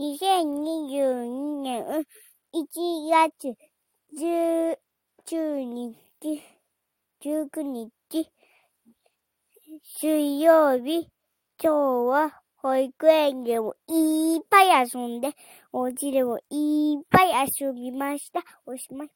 2022年1月19日、19日、水曜日、今日は保育園でもいっぱい遊んで、お家でもいっぱい遊びました。おしまい。